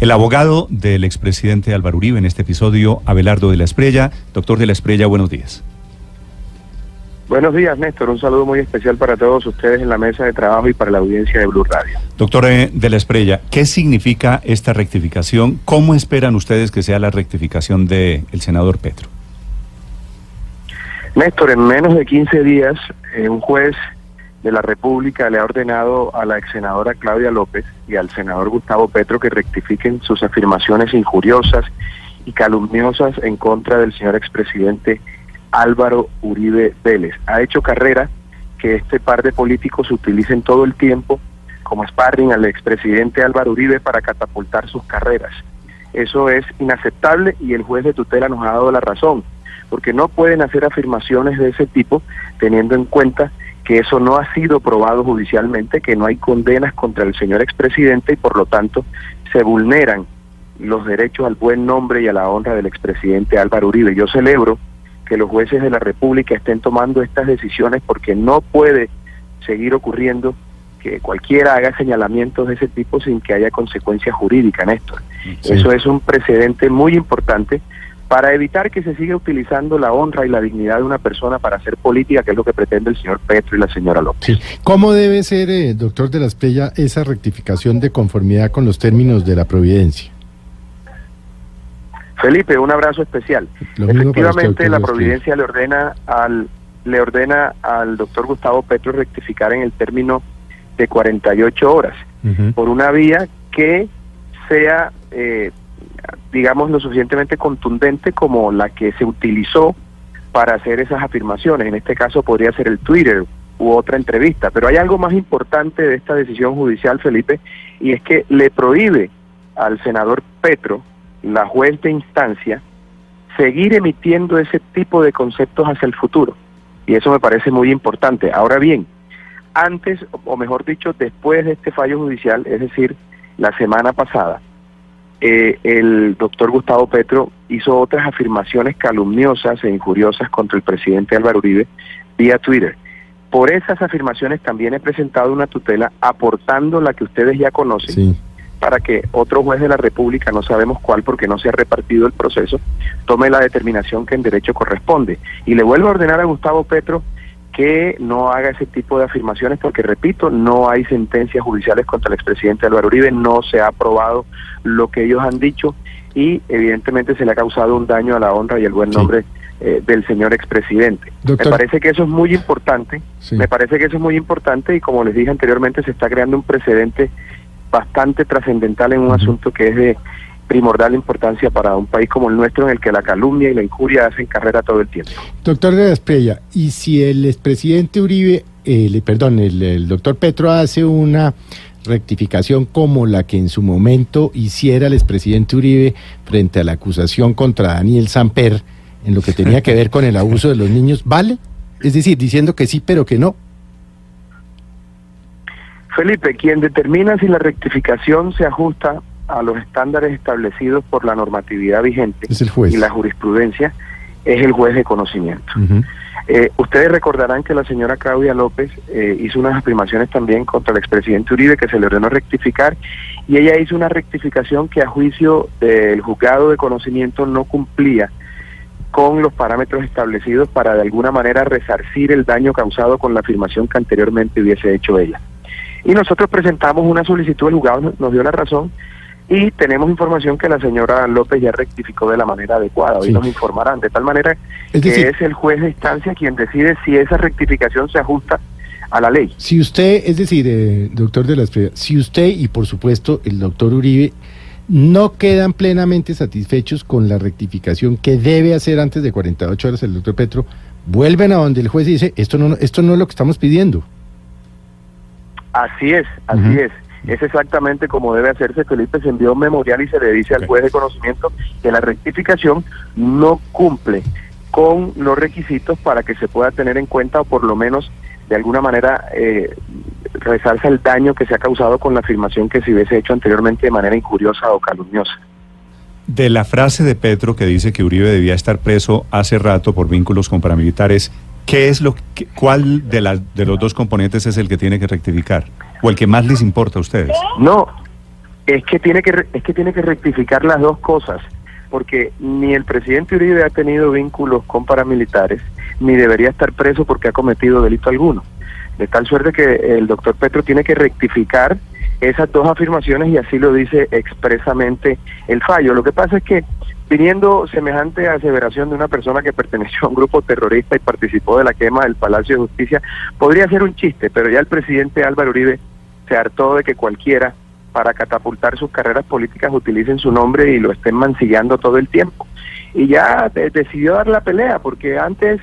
El abogado del expresidente Álvaro Uribe en este episodio, Abelardo de la Esprella. Doctor de la Esprella, buenos días. Buenos días, Néstor. Un saludo muy especial para todos ustedes en la mesa de trabajo y para la audiencia de Blue Radio. Doctor eh, de la Esprella, ¿qué significa esta rectificación? ¿Cómo esperan ustedes que sea la rectificación del senador Petro? Néstor, en menos de 15 días, eh, un juez de la República le ha ordenado a la ex senadora Claudia López y al senador Gustavo Petro que rectifiquen sus afirmaciones injuriosas y calumniosas en contra del señor expresidente Álvaro Uribe Vélez. Ha hecho carrera que este par de políticos utilicen todo el tiempo como sparring al expresidente Álvaro Uribe para catapultar sus carreras. Eso es inaceptable y el juez de tutela nos ha dado la razón porque no pueden hacer afirmaciones de ese tipo teniendo en cuenta que eso no ha sido probado judicialmente, que no hay condenas contra el señor expresidente y por lo tanto se vulneran los derechos al buen nombre y a la honra del expresidente Álvaro Uribe. Yo celebro que los jueces de la República estén tomando estas decisiones porque no puede seguir ocurriendo que cualquiera haga señalamientos de ese tipo sin que haya consecuencias jurídicas, Néstor. Eso es un precedente muy importante para evitar que se siga utilizando la honra y la dignidad de una persona para hacer política, que es lo que pretende el señor Petro y la señora López. ¿Cómo debe ser, eh, doctor de la Esprella, esa rectificación de conformidad con los términos de la Providencia? Felipe, un abrazo especial. Efectivamente, la Providencia le ordena al le ordena al doctor Gustavo Petro rectificar en el término de 48 horas por una vía que sea eh, digamos, lo suficientemente contundente como la que se utilizó para hacer esas afirmaciones. En este caso podría ser el Twitter u otra entrevista. Pero hay algo más importante de esta decisión judicial, Felipe, y es que le prohíbe al senador Petro, la juez de instancia, seguir emitiendo ese tipo de conceptos hacia el futuro. Y eso me parece muy importante. Ahora bien, antes, o mejor dicho, después de este fallo judicial, es decir, la semana pasada, eh, el doctor Gustavo Petro hizo otras afirmaciones calumniosas e injuriosas contra el presidente Álvaro Uribe vía Twitter. Por esas afirmaciones también he presentado una tutela aportando la que ustedes ya conocen para que otro juez de la República, no sabemos cuál porque no se ha repartido el proceso, tome la determinación que en derecho corresponde. Y le vuelvo a ordenar a Gustavo Petro que no haga ese tipo de afirmaciones porque, repito, no hay sentencias judiciales contra el expresidente Álvaro Uribe, no se ha aprobado lo que ellos han dicho y evidentemente se le ha causado un daño a la honra y el buen nombre eh, del señor expresidente. Me parece que eso es muy importante, me parece que eso es muy importante y como les dije anteriormente se está creando un precedente bastante trascendental en un asunto que es de primordial importancia para un país como el nuestro en el que la calumnia y la injuria hacen carrera todo el tiempo. Doctor de Esprella, y si el expresidente Uribe, eh, perdón, el, doctor Petro hace una rectificación como la que en su momento hiciera el expresidente Uribe frente a la acusación contra Daniel Samper en lo que tenía que ver con el abuso de los niños, ¿vale? Es decir, diciendo que sí, pero que no. Felipe, quien determina si la rectificación se ajusta a los estándares establecidos por la normatividad vigente y la jurisprudencia es el juez de conocimiento. Eh, ustedes recordarán que la señora Claudia López eh, hizo unas afirmaciones también contra el expresidente Uribe que se le ordenó rectificar y ella hizo una rectificación que a juicio del juzgado de conocimiento no cumplía con los parámetros establecidos para de alguna manera resarcir el daño causado con la afirmación que anteriormente hubiese hecho ella. Y nosotros presentamos una solicitud, el juzgado nos dio la razón y tenemos información que la señora López ya rectificó de la manera adecuada. Hoy nos informarán, de tal manera que es el juez de instancia quien decide si esa rectificación se ajusta a la ley. Si usted, es decir, eh, doctor de la si usted y por supuesto el doctor Uribe no quedan plenamente satisfechos con la rectificación que debe hacer antes de 48 horas el doctor Petro, vuelven a donde el juez dice, esto no, esto no es lo que estamos pidiendo. Así es, así es. Es exactamente como debe hacerse. Felipe se envió un memorial y se le dice al juez de conocimiento que la rectificación no cumple con los requisitos para que se pueda tener en cuenta o por lo menos de alguna manera eh, resalza el daño que se ha causado con la afirmación que se hubiese hecho anteriormente de manera injuriosa o calumniosa. De la frase de Petro que dice que Uribe debía estar preso hace rato por vínculos con paramilitares, ¿qué es lo que, cuál de las de los dos componentes es el que tiene que rectificar o el que más les importa a ustedes? No, es que tiene que es que tiene que rectificar las dos cosas, porque ni el presidente Uribe ha tenido vínculos con paramilitares, ni debería estar preso porque ha cometido delito alguno. De tal suerte que el doctor Petro tiene que rectificar esas dos afirmaciones y así lo dice expresamente el fallo. Lo que pasa es que viniendo semejante aseveración de una persona que perteneció a un grupo terrorista y participó de la quema del Palacio de Justicia, podría ser un chiste, pero ya el presidente Álvaro Uribe se hartó de que cualquiera para catapultar sus carreras políticas utilicen su nombre y lo estén mancillando todo el tiempo. Y ya decidió dar la pelea, porque antes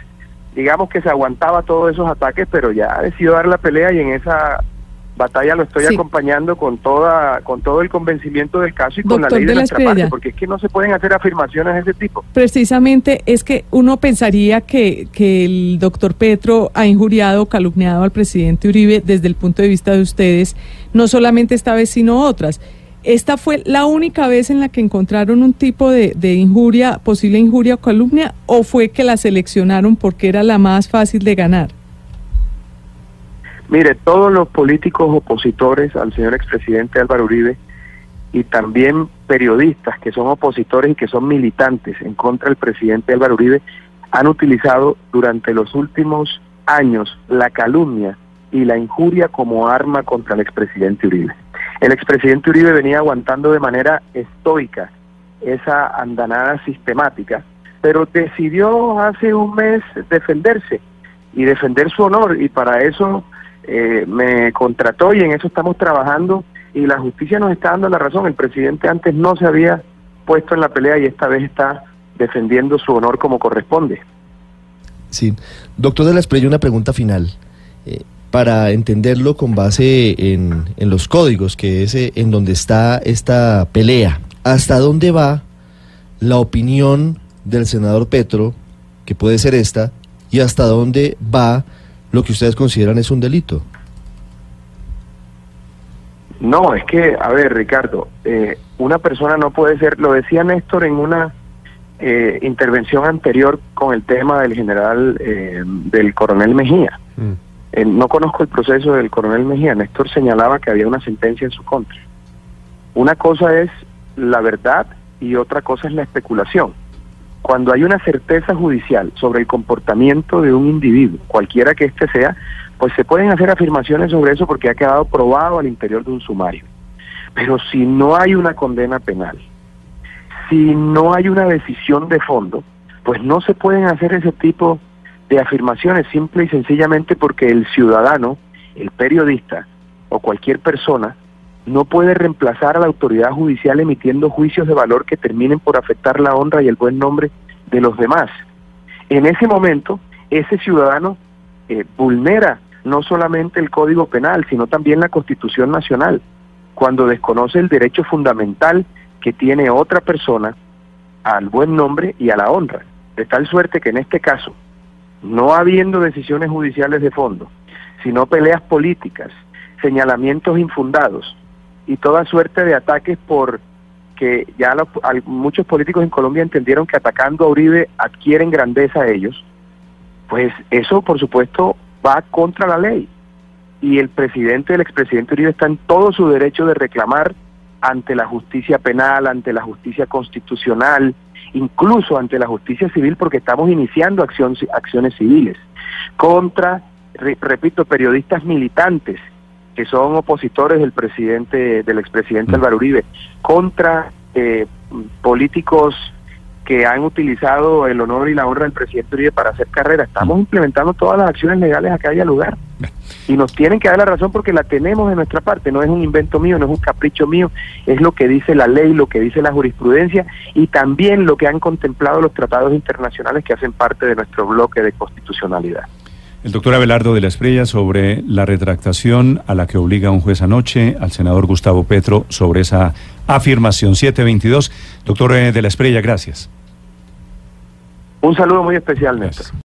digamos que se aguantaba todos esos ataques, pero ya decidió dar la pelea y en esa batalla lo estoy acompañando con toda con todo el convencimiento del caso y con la ley de, nuestra parte, porque es que no se pueden hacer afirmaciones de ese tipo. Precisamente es que uno pensaría que, que el doctor Petro ha injuriado, calumniado al presidente Uribe desde el punto de vista de ustedes, no solamente esta vez, sino otras. ¿Esta fue la única vez en la que encontraron un tipo de, injuria, posible injuria o calumnia, o fue que la seleccionaron porque era la más fácil de ganar? Mire, todos los políticos opositores al señor expresidente Álvaro Uribe y también periodistas que son opositores y que son militantes en contra del presidente Álvaro Uribe han utilizado durante los últimos años la calumnia y la injuria como arma contra el expresidente Uribe. El expresidente Uribe venía aguantando de manera estoica esa andanada sistemática, pero decidió hace un mes defenderse y defender su honor y para eso eh, me contrató y en eso estamos trabajando y la justicia nos está dando la razón. El presidente antes no se había puesto en la pelea y esta vez está defendiendo su honor como corresponde. Sí. Doctor de la Esprella, una pregunta final. Eh, para entenderlo con base en, los códigos, que es eh, en donde está esta pelea. ¿Hasta dónde va la opinión del senador Petro, que puede ser esta, y hasta dónde va lo que ustedes consideran es un delito? No, es que, a ver, Ricardo, eh, una persona no puede ser, lo decía Néstor en una eh, intervención anterior con el tema del general, del coronel Mejía. Mm. Eh, no conozco el proceso del coronel Mejía. Néstor señalaba que había una sentencia en su contra. Una cosa es la verdad y otra cosa es la especulación. Cuando hay una certeza judicial sobre el comportamiento de un individuo, cualquiera que éste sea, pues se pueden hacer afirmaciones sobre eso porque ha quedado probado al interior de un sumario. Pero si no hay una condena penal, si no hay una decisión de fondo, pues no se pueden hacer ese tipo de afirmaciones simple y sencillamente porque el ciudadano, el periodista o cualquier persona no puede reemplazar a la autoridad judicial emitiendo juicios de valor que terminen por afectar la honra y el buen nombre de los demás. En ese momento, ese ciudadano eh, vulnera no solamente el Código Penal, sino también la Constitución Nacional, cuando desconoce el derecho fundamental que tiene otra persona al buen nombre y a la honra. De tal suerte que en este caso, no habiendo decisiones judiciales de fondo, sino peleas políticas, señalamientos infundados y toda suerte de ataques por que ya muchos políticos en Colombia entendieron que atacando a Uribe adquieren grandeza a ellos, pues eso por supuesto va contra la ley. Y el presidente, el expresidente Uribe está en todo su derecho de reclamar ante la justicia penal, ante la justicia constitucional, incluso ante la justicia civil porque estamos iniciando acciones civiles contra, repito, periodistas militantes que son opositores del presidente, del expresidente mm. Álvaro Uribe, contra eh, políticos que han utilizado el honor y la honra del presidente Uribe para hacer carrera. Estamos mm. implementando todas las acciones legales a que haya lugar. Y nos tienen que dar la razón porque la tenemos de nuestra parte. No es un invento mío, no es un capricho mío, es lo que dice la ley, lo que dice la jurisprudencia y también lo que han contemplado los tratados internacionales que hacen parte de nuestro bloque de constitucionalidad. El doctor Abelardo de la Esprella sobre la retractación a la que obliga un juez anoche al senador Gustavo Petro sobre esa afirmación 722. Doctor eh, de la Esprella, gracias. Un saludo muy especial, Néstor.